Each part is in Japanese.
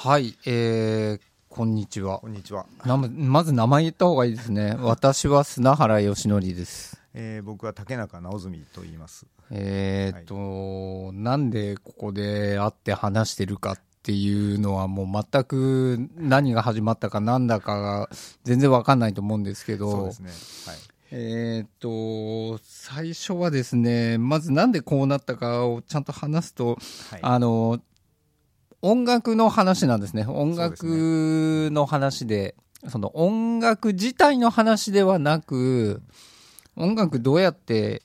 はい、えー、こんにちはこ。んにちは。なままず名前言った方がいいですね。私は砂原義則です。えー、僕は竹中直澄と言います。えーっと、なんでここで会って話してるかっていうのはもう全く何が始まったかなんだかが全然わかんないと思うんですけど、そうですね。はい。えーっと、最初はですね、まずなんでこうなったかをちゃんと話すと、はい。あの、音楽の話なんですね。音楽の話で、その音楽自体の話ではなく、音楽どうやって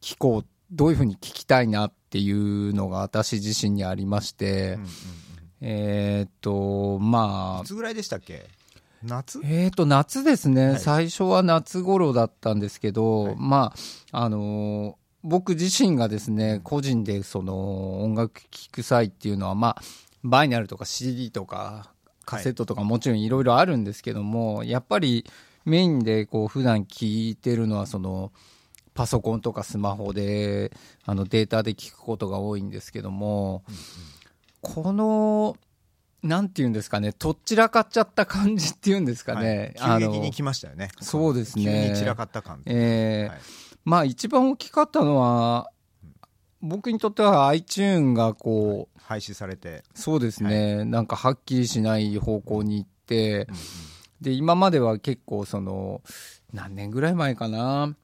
聴こう、どういうふうに聴きたいなっていうのが私自身にありましてうん、うんえーっと、うん、まあい、つぐらいでしたっけ？夏？えー、と夏ですね、はい。最初は夏頃だったんですけど、はい。まああのー僕自身がですね個人でその音楽聴く際っていうのは、まあ、バイナルとか CD とかカセットとかもちろんいろいろあるんですけども、やっぱりメインでこう普段聴いてるのはそのパソコンとかスマホであのデータで聞くことが多いんですけども、このなんていうんですかねとっちらかっちゃった感じっていうんですかね、はい、急激あのに来ましたよね。そうですね急に散らかった感。えーはいまあ一番大きかったのは僕にとっては iTune がこう廃止されて。そうですね、なんかはっきりしない方向に行ってうんうん。で今までは結構その何年ぐらい前かな？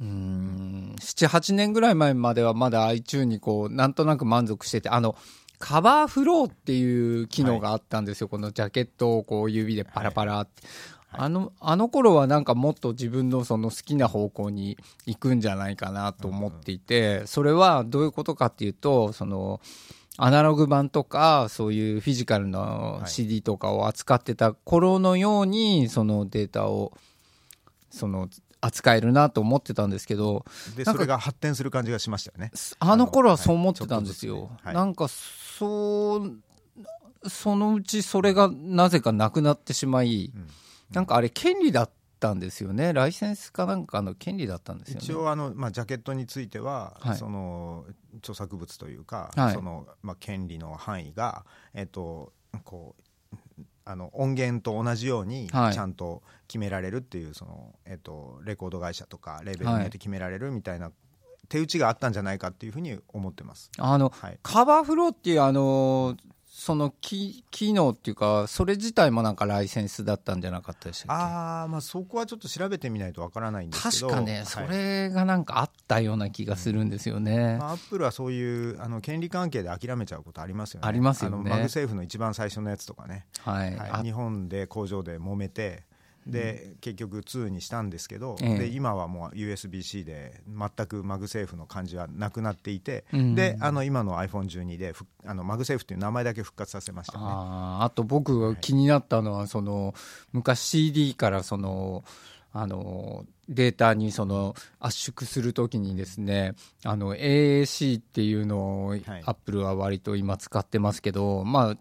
うーん78年ぐらい前まではまだ iTune にこうなんとなく満足しててあのカバーフローっていう機能があったんですよ、このジャケットをこう指でパラパラって、あのあの頃はなんかもっと自分のその好きな方向に行くんじゃないかなと思っていて、それはどういうことかっていうとそのアナログ版とかそういうフィジカルのはい CD とかを扱ってた頃のようにそのデータをその扱えるなと思ってたんですけどで、それが発展する感じがしましたよね。あの頃はそう思ってたんですよ。はいねはいなんかそうそのうちそれがなぜかなくなってしまい、うんなんかあれ権利だったんですよね。ライセンスかなんかの権利だったんですよね。一応あの、まあ、ジャケットについては、はい。その著作物というか、はい。そのまあ、権利の範囲が、えっと、こうあの音源と同じようにちはい。ゃんと決められるっていうその、えっと、レコード会社とかレーベルによって決められるみたいな手打ちがあったんじゃないかっていうふうに思ってます。あのはい。カバーフローっていうあのその機機能っていうかそれ自体もなんかライセンスだったんじゃなかったでしたっけ？あーまあそこはちょっと調べてみないとわからないんですけど。確かね、はい。それがなんかあったような気がするんですよね。まあ、アップルはそういうあの権利関係で諦めちゃうことありますよね。ありますよね。あのマグセーフの一番最初のやつとかね、はい、はい、あ日本で工場で揉めてで、結局2にしたんですけど、ええ。で今はもう USB-C で全くマグセーフの感じはなくなっていて、うんであの今の iPhone12 でふあのマグセーフっていう名前だけ復活させました。よね。あーあと僕が気になったのはその昔 CD からそのあのデータにその圧縮するときにですねあの AAC っていうのをアップルは割と今使ってますけど、まあ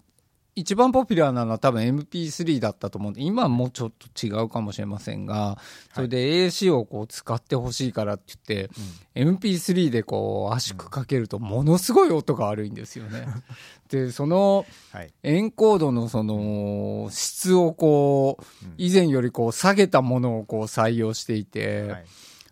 一番ポピュラーなのは多分 MP3 だったと思うんで今はもうちょっと違うかもしれませんがそれで AAC をこう使ってほしいからって言って、MP3 でこう圧縮かけるとものすごい音が悪いんですよね。でそのはい。エンコードのその質をこううん。以前よりこう下げたものをこう採用していて、はい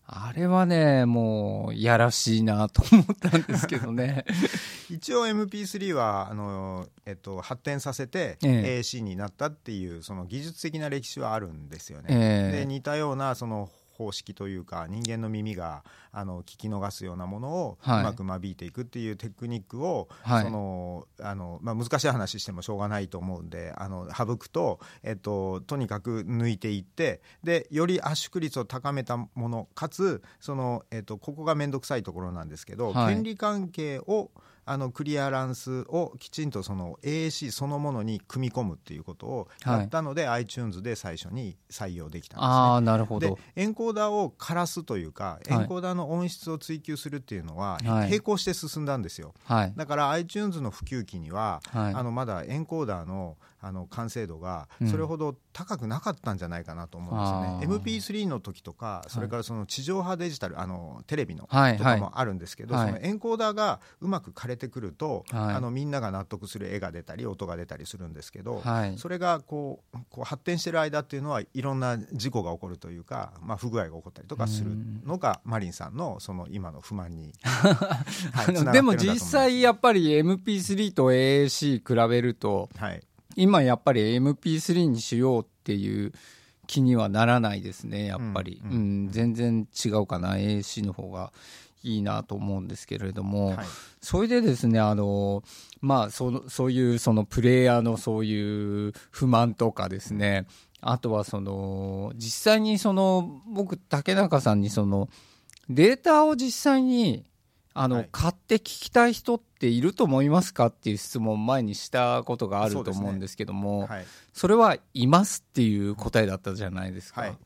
あれはねもういやらしいなと思ったんですけどね。一応 MP3 はあの、えっと、発展させてええ。AAC になったっていうその技術的な歴史はあるんですよね。ええ。で似たようなその方式というか人間の耳があの聞き逃すようなものをうはい。まく間引いていくっていうテクニックを、はい。そのあのまあ、難しい話してもしょうがないと思うんであの省くと、えっと、とにかく抜いていってでより圧縮率を高めたものかつその、えっと、ここが面倒くさいところなんですけど、はい。権利関係をあのクリアランスをきちんとその AAC そのものに組み込むっていうことをやったので、iTunes で最初に採用できたんですね。ああなるほでどエンコーダーを枯らすというか、はい。エンコーダーの音質を追求するっていうのは、はい。並行して進んだんですよ。はい。だから iTunes の普及期には、はい。あのまだエンコーダーのあの完成度がうん。それほど高くなかったんじゃないかなと思うんですよね、あー。MP3 の時とかそれからその地上波デジタルあのテレビのはいとかもあるんですけど、はい。そのエンコーダーがうまく枯れれてくると、はい。あのみんなが納得する絵が出たり音が出たりするんですけど、はい。それがこうこう発展してる間っていうのはいろんな事故が起こるというか、まあ、不具合が起こったりとかするのがマリンさんのその今の不満に、はいでも実際やっっぱり MP3 と AAC 比べるとはい今やっぱり MP3 にしようっていう気にはならないですねやっぱり、ううん。ん全然違うかな。AAC の方がいいなと思うんですけれども、はい。それでですねあのまあそのそういうそのプレイヤーのそういう不満とかですね。あとはその実際にその僕竹中さんにそのデータを実際にあの、はい。買って聞きたい人っていると思いますかっていう質問を前にしたことがあると思うんですけども、はい。それはいますっていう答えだったじゃないですか。はい。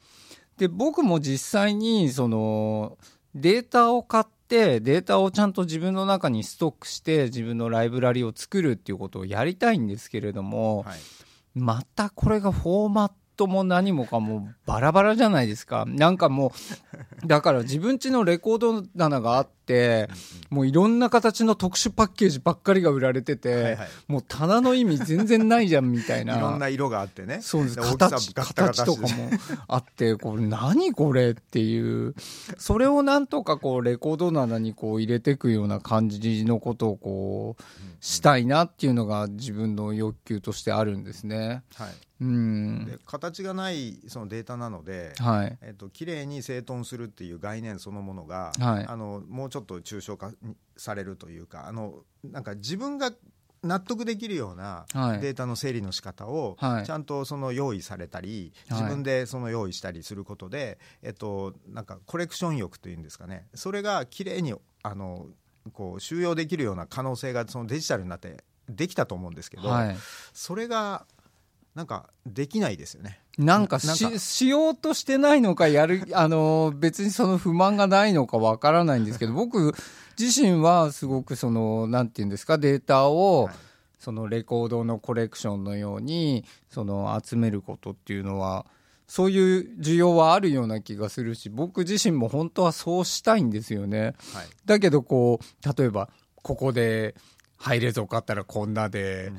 で僕も実際にそのデータを買ってデータをちゃんと自分の中にストックして自分のライブラリを作るっていうことをやりたいんですけれども、はい。またこれがフォーマットも何もかもバラバラじゃないですか。なんかもう、だから自分家のレコード棚があって、もういろんな形の特殊パッケージばっかりが売られてて、はいはいもう棚の意味全然ないじゃんみたいな。いろんな色があってねそうです。形、形とかもあって、これ何これっていう、それをなんとかこう、レコード棚にこう入れていくような感じのことをこう、したいなっていうのが自分の欲求としてあるんですね。はいうん。で形がないそのデータなので、はい。えっと綺麗に整頓するっていう概念そのものが、はい。あのもうちょっと抽象化にされるというかあのなんか自分が納得できるようなはい。データの整理の仕方をはい。ちゃんとその用意されたり、はい。自分でその用意したりすることで、えっと、なんかコレクション欲というんですかね。それが綺麗にあのこう収容できるような可能性がそのデジタルになってできたと思うんですけど、はい。それがなんかできないですよね。なんかししようとしてないのか、やる、あの、別にその不満がないのかわからないんですけど、僕自身はすごくその、なんていうんですか、データを、はいそのレコードのコレクションのように、その集めることっていうのは、そういう需要はあるような気がするし、僕自身も本当はそうしたいんですよね。はいだけどこう、例えば、ここでハイレゾ買ったらこんなで、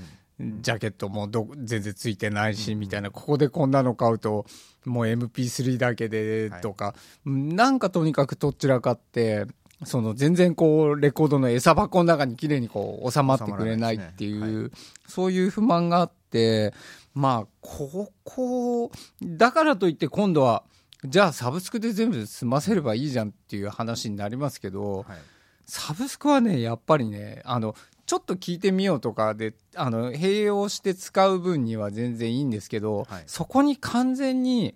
ジャケットもど全然ついてないし、みたいな、ここでこんなの買うと、もう MP3 だけでとか、なんかとにかくとっちらかって、その全然こう、レコードの餌箱の中に綺麗にこう収まってくれないっていう、そういう不満があって、まあ、ここ、だからといって今度は、じゃあサブスクで全部済ませればいいじゃんっていう話になりますけど、はい。サブスクはね、やっぱりね、あの、ちょっと聞いてみようとかで、あの、併用して使う分には全然いいんですけど、はい。そこに完全に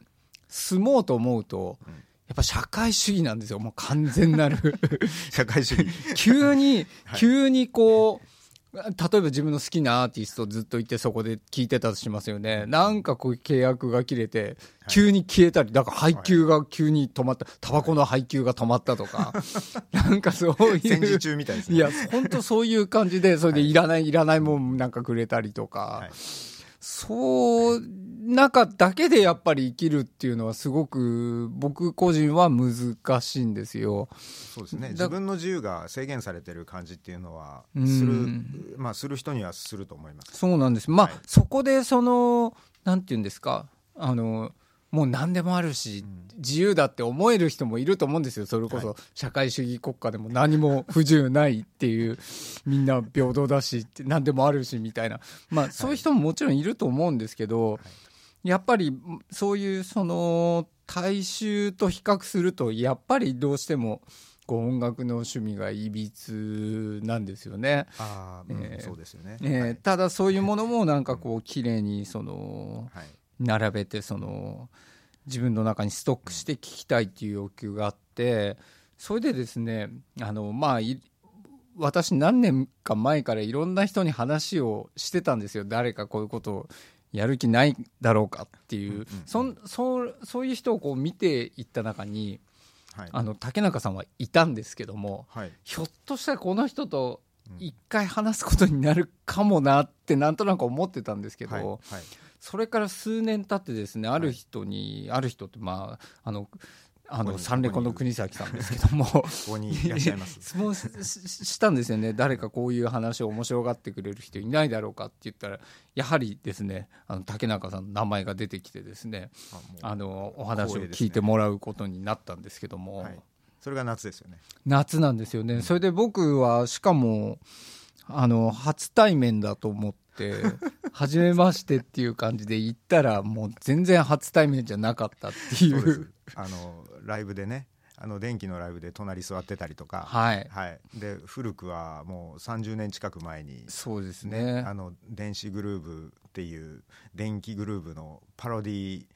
住もうと思うと、うん。やっぱ社会主義なんですよ、もう完全なる。社会主義。急に、はい。急にこう、例えば自分の好きなアーティストずっといてそこで聞いてたとしますよね。なんかこう契約が切れて、急に消えたり、だから配給が急に止まった、タバコの配給が止まったとか、なんかそういう。戦時中みたいですね。いや、本当そういう感じで、それでいらない、いらないもんなんかくれたりとか、はいそう、中だけでやっぱり生きるっていうのはすごく僕個人は難しいんですよ。そうですねだ自分の自由が制限されてる感じっていうのはうんする、まあ、する人にはすると思います。そうなんです。まあ、はいそこでその、なんていうんですか、あの、もう何でもあるし、自由だって思える人もいると思うんですよ。それこはそ社会主義国家でも何も不自由ないっていう、みんな平等だし、何でもあるしみたいな。まあ、そういう人ももちろんいると思うんですけど、やっぱりそういうその大衆と比較すると、やっぱりどうしても、こう音楽の趣味がいびつなんですよね。ああ、うんえーそうですよね。えーはいただそういうものもなんかこう綺麗にそのはい並べてその自分の中にストックして聞きたいっていう欲求があってそれでですねあのまあい私何年か前からいろんな人に話をしてたんですよ。誰かこういうことをやる気ないだろうかっていう、うんうんそんそうそういう人をこう見ていった中にはい。あの竹中さんはいたんですけどもはい。ひょっとしたらこの人と一回話すことになるかもなってなんとなく思ってたんですけど、はい。はいそれから数年経ってですねある人に、ある人ってまああのあのサンレコの国崎さんですけども。ここにいらっしゃいます。質問したんですよね。誰かこういう話を面白がってくれる人いないだろうかって言ったらやはりですねあの竹中さんの名前が出てきてですねあのお話を聞いてもらうことになったんですけども、はい、それが夏ですよね。夏なんですよね。それで僕はしかもあの初対面だと思って初めましてっていう感じで行ったらもう全然初対面じゃなかったっていう。あのライブでねあの電気のライブで隣座ってたりとか、はい。はい、で古くはもう30年近く前にそうですねあの電子グルーブっていう電気グルーブのパロディ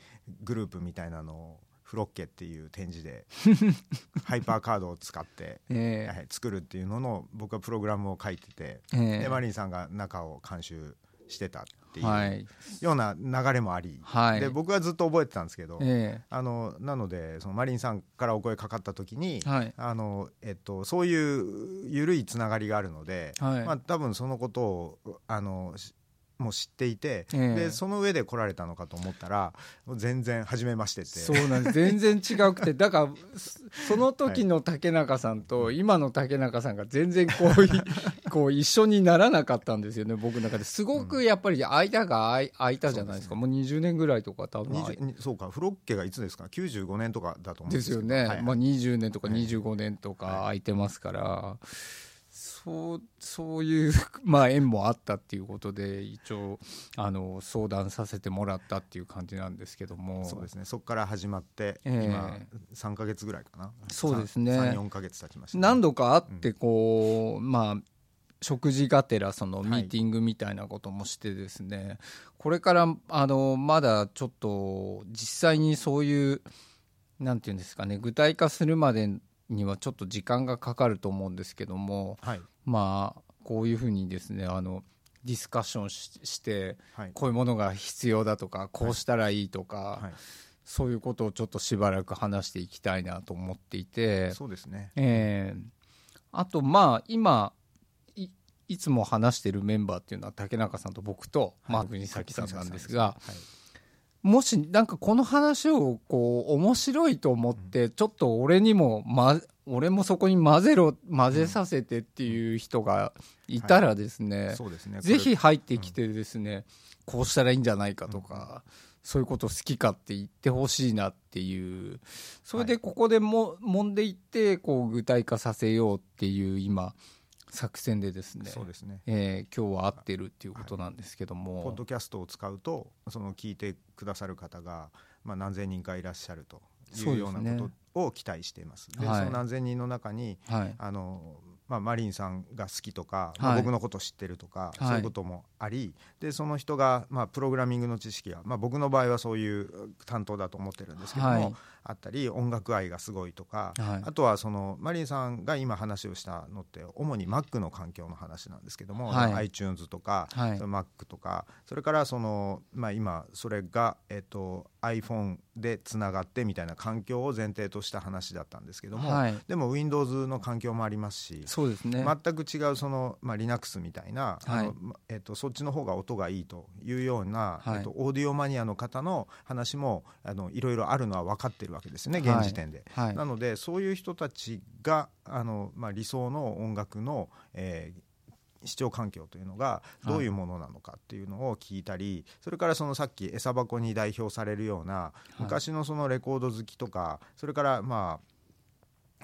グループみたいなのをフロッケっていう展示で ハイパーカードを使って、えはい作るっていうのの僕はプログラムを書いてて、ええ。えでマリンさんが中を監修してたっていはうい。ような流れもあり、はい。で僕はずっと覚えてたんですけど、えあのなのでそのマリンさんからお声かかった時に、えはい。あのえっと、そういう緩いつながりがあるので、はい。まあ、多分そのことをあのしもう知っていて、ええ。でその上で来られたのかと思ったら全然初めましてって。そうなんです。全然違くて。だからそその時の竹中さんと今の竹中さんが全然こうい こう一緒にならなかったんですよね僕の中で。すごくやっぱり間が空いたじゃないですか。もう20年ぐらいとか多分。空い20にそうかフロッケがいつですか？95年とかだと思うんですよね、はい。はいまあ、20年とかはい25年とか空いてますから、そうそういう、まあ、縁もあったっていうことで一応あの相談させてもらったっていう感じなんですけども。そうですね。そこから始まって、ええ。今3か月ぐらいかな。そうですね。34か月経ちましたね、何度か会ってこう、まあ食事がてらそのはい。ミーティングみたいなこともしてですね、これからあのまだちょっと実際にそういうなんていうんですかね具体化するまでにはちょっと時間がかかると思うんですけどもはい。まあこういうふうにですねあのディスカッションししてはい。こういうものが必要だとかこうしたらいいとか、はい。そういうことをちょっとしばらく話していきたいなと思っていて。そうですね。ええ。あとまあ今いいつも話してるメンバーっていうのは竹中さんと僕と、まあ、国崎さんなんですがはいもしなんかこの話をこう面白いと思ってちょっと俺にも、ま、俺もそこに混ぜろ混ぜさせてっていう人がいたらですね、そうですね。ぜひこ入ってきてですね、こうしたらいいんじゃないかとか、そういうこと好きかって言ってほしいなっていう。それでここでも、揉んでいってこう具体化させようっていう今作戦でですれねそうですね。えー今日は合ってるっていうことなんですけども、ポッドキャストを使うとその聞いてくださる方が、まあ、何千人かいらっしゃるというようなことを期待しています。ではい。その何千人の中にはい。あのまあ、マリンさんが好きとか、まあはい僕のこと知ってるとか、はい。そういうこともありでその人が、まあ、プログラミングの知識が、まあ、僕の場合はそういう担当だと思ってるんですけども、はいあったり音楽愛がすごいとか、はい。あとはそのマリンさんが今話をしたのって主に Mac の環境の話なんですけども、はい。iTunes とか、はい。Mac とかそれからその、まあ、今それが、えっと、iPhone でつながってみたいな環境を前提とした話だったんですけども、はい。でも Windows の環境もありますしそうですね、全く違うその、まあ、Linux みたいな、あはい。のまえっとそっちの方が音がいいというような、はい。えっとオーディオマニアの方の話もあのいろいろあるのは分かってるわけですねはい。現時点で。はい。なのでそういう人たちがあの、まあ、理想の音楽の、えー視聴環境というのがどういうものなのかっていうのを聞いたり、それからそのさっき餌箱に代表されるような昔のそのレコード好きとかそれからまあ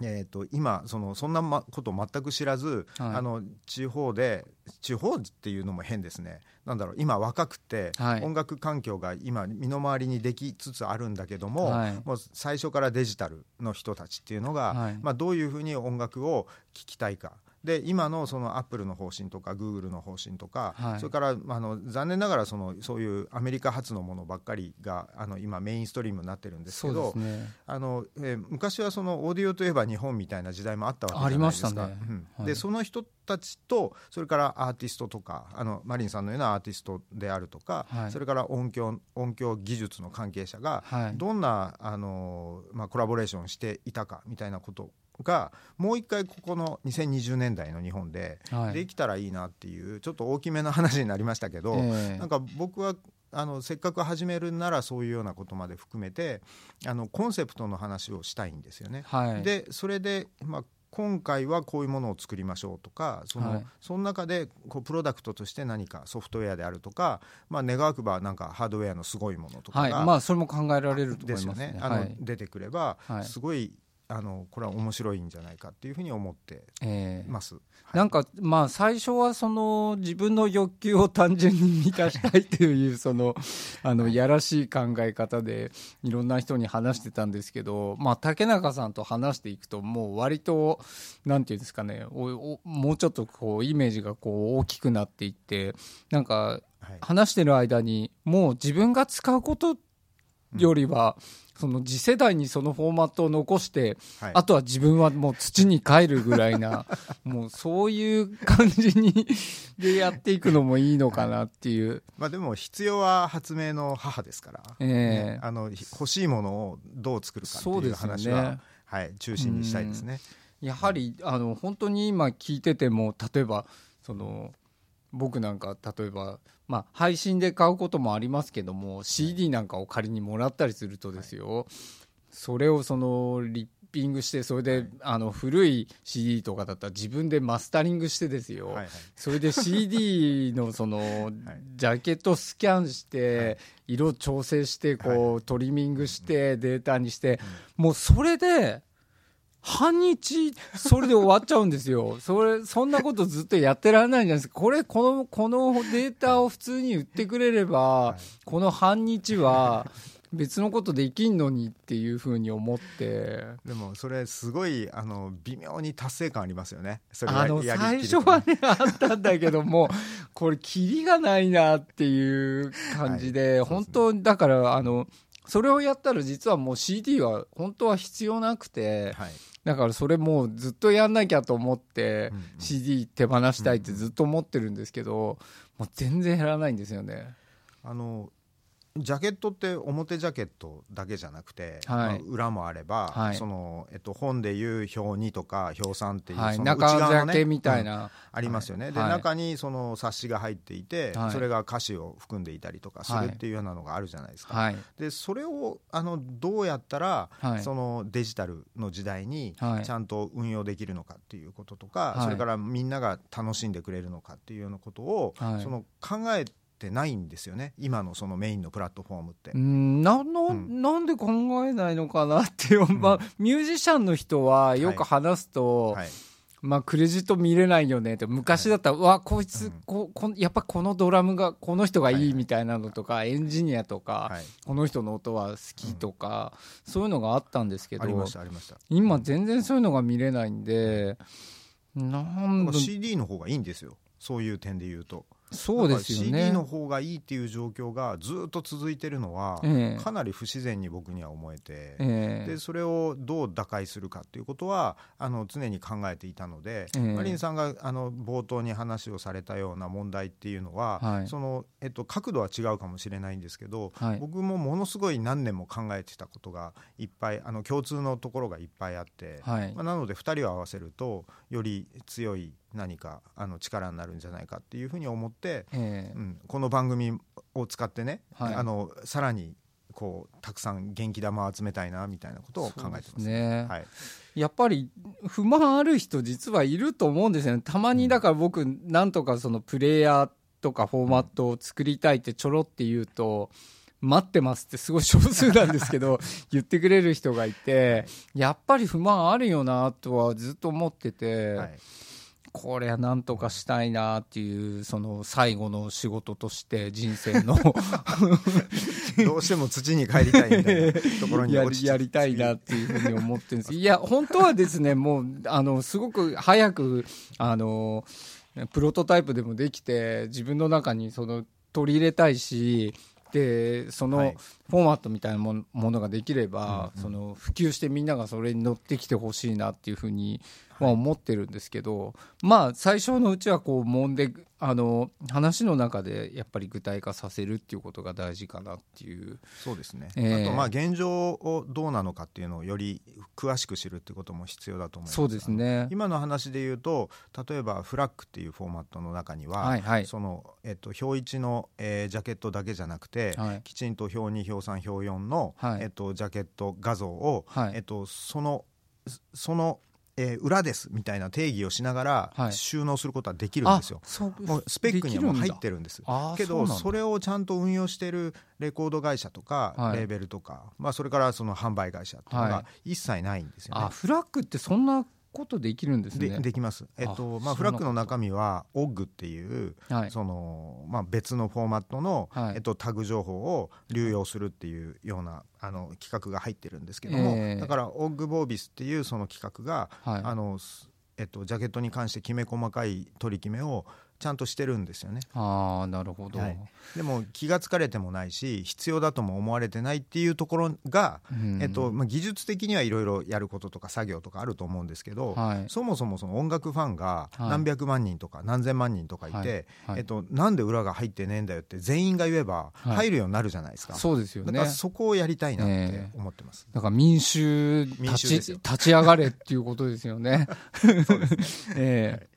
えー、と今そのそんなまことを全く知らず、はい。あの地方で地方っていうのも変ですね。なんだろう今若くて、はい。音楽環境が今身の回りにできつつあるんだけども,、はい。もう最初からデジタルの人たちっていうのが、はい。まあ、どういうふうに音楽を聴きたいか。で今のそのアップルの方針とかグーグルの方針とか、はい。それからあの残念ながらそのそういうアメリカ発のものばっかりがあの今メインストリームになってるんですけどね。あの、えー昔はそのオーディオといえば日本みたいな時代もあったわけじゃないですか。ね。でその人たちとそれからアーティストとかあのマリンさんのようなアーティストであるとか、はい。それから音響音響技術の関係者がはい。どんな、あのまあ、コラボレーションしていたかみたいなことがもう一回ここの2020年代の日本ではい。できたらいいなっていうちょっと大きめの話になりましたけど、ええ。なんか僕はあのせっかく始めるならそういうようなことまで含めてあのコンセプトの話をしたいんですよね。はい、でそれで、まあ、今回はこういうものを作りましょうとかその,、はい。その中でこうプロダクトとして何かソフトウェアであるとか、まあ、願わくばなんかハードウェアのすごいものとかはい、が、まあそれも考えられると思ですいますね。よね。あの、はい、出てくれば、はい。すごいあのこれは面白いんじゃないかっていうふうに思ってええ。ます。はい。なんかまあ最初はその自分の欲求を単純に満たしたいという そのあのやらしい考え方でいろんな人に話してたんですけど、まあ、竹中さんと話していくともう割となんていうんですかねおおもうちょっとこうイメージがこう大きくなっていってなんかはい。話してる間にもう自分が使うことよりは、その次世代にそのフォーマットを残してはい。あとは自分はもう土に帰るぐらいな、もうそういう感じに でやっていくのもいいのかなっていう。まあ、でも必要は発明の母ですから、ええ。ね。あのひ欲しいものをどう作るかっていう話は、ね。はい、中心にしたいですね。やはりあの本当に今聞いてても例えばその僕なんか例えば、まあ、配信で買うこともありますけども CD なんかを仮にもらったりするとですよ、それをそのリッピングしてそれで、はい。あの古い CD とかだったら自分でマスタリングしてですよ、はいはい。それで CD のそのジャケットをスキャンして色調整してこうトリミングしてデータにしてもうそれで半日それで終わっちゃうんですよ。それそんなことずっとやってられないんじゃないですか。これこのこのデータを普通に売ってくれればいこの半日は別のことできんのにっていうふうに思って。でもそれすごいあの微妙に達成感ありますよね。それやあの最初はねあったんだけどもこれキリがないなっていう感じで、はい本当だからあのそれをやったら実はもう CD は本当は必要なくてはい。だからそれもうずっとやんなきゃと思って、CD 手放したいってずっと思ってるんですけど、もう全然減らないんですよね。あのジャケットって表ジャケットだけじゃなくて、はい。まあ裏もあれば、はい。そのえっと、本でいう表2とか表3っていう、はい、その内中側のねみたいうんな、ありますよね、ではい。中にその冊子が入っていて、はい。それが歌詞を含んでいたりとかするっていうようなのがあるじゃないですか、はい。でそれをあのどうやったら、はい。そのデジタルの時代にはい。ちゃんと運用できるのかっていうこととか、はい。それからみんなが楽しんでくれるのかっていうようなことを、はい。その考えてないんですよね。今のそのメインのプラットフォームって。うんなんの、うん。なんで考えないのかなっていう、まあ、ミュージシャンの人はよく話すと、はい。まあ、クレジット見れないよねって昔だったら、うわこいつ、うん。ここやっぱこのドラムがこの人がはいはい。いいみたいなのとか、エンジニアとか、はい。この人の音は好きとか、そういうのがあったんですけどありましたありました。今全然そういうのが見れないんで、なんだ CD の方がいいんですよ。そういう点で言うとそうですよだから CD ねの。方がいいっていう状況がずっと続いてるのは、ええ。かなり不自然に僕には思えて、ええ。でそれをどう打開するかっていうことはあの常に考えていたので、ええ。マリンさんがあの冒頭に話をされたような問題っていうのは、はい。そのえっと、角度は違うかもしれないんですけど、はい。僕もものすごい何年も考えてたことがいっぱいあの共通のところがいっぱいあって、はい。まあ、なので2人を合わせるとより強い何かあの力になるんじゃないかっていうふうに思って、ええ。うん、この番組を使ってね、はい。あのさらにこうたくさん元気玉を集めたいなみたいなことを考えてますね。はい、やっぱり不満ある人実はいると思うんですよね。たまにだから僕なんとかそのプレイヤーとかフォーマットを作りたいってちょろって言うと、待ってますってすごい少数なんですけど 言ってくれる人がいてやっぱり不満あるよなとはずっと思ってて、はいこれはなんとかしたいなっていうその最後の仕事として人生の。どうしても土に帰りたいみたいな ところにやりやりたいなっていうふうに思ってるんです。いや本当はですねもうあのすごく早くあのプロトタイプでもできて自分の中にその取り入れたいしでそのはい。フォーマットみたいなもものができれば、うんうん。その普及してみんながそれに乗ってきてほしいなっていうふうには思ってるんですけど、まあ最初のうちはこう揉んであの話の中でやっぱり具体化させるっていうことが大事かなっていう。そうですね、えーあとまあ現状をどうなのかっていうのをより詳しく知るっていうことも必要だと思いますそうですね。今の話で言うと例えばフラッグっていうフォーマットの中には、はいはい。その、えっと、表1の、えージャケットだけじゃなくて、はい。きちんと表2表3表4の、はい。えっと、ジャケット画像を、はい。えっと、そのその、えー裏ですみたいな定義をしながらはい。収納することはできるんですよ。そうもうスペックにはもう入ってるるんです。けどそれをちゃんと運用してるレコード会社とか、はい。レーベルとか、まあ、それからその販売会社っていうのはが一切ないんですよね。あフラッグってそんなことできるんですね。でできます、えっとあまあ、フラッグの中身は OG っていう、はい。そのまあ、別のフォーマットの、はい。えっと、タグ情報を流用するっていうようなあの企画が入ってるんですけども、ええ。だから OG ボービスっていうその企画が、はい。あのすえっと、ジャケットに関してきめ細かい取り決めをちゃんとしてるんですよね。ああなるほど、はい。でも気がつかれてもないし必要だとも思われてないっていうところが、うん。えっとまあ、技術的にはいろいろやることとか作業とかあると思うんですけど、はい。そもそもその音楽ファンがはい。何百万人とか何千万人とかいて、はい。はい。えっと、なんで裏が入ってねえんだよって全員が言えばはい。入るようになるじゃないですか、そうですよね。だからそこをやりたいなってええ。思ってます。だから民衆立ち民衆立ち上がれっていうことですよね。ええ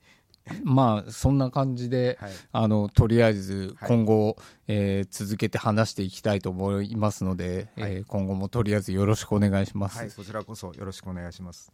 まあそんな感じで、はいあのとりあえずはい今後、えー続けて話していきたいと思いますので、はいえー今後もとりあえずよろしくお願いします。はい、こちらこそよろしくお願いします。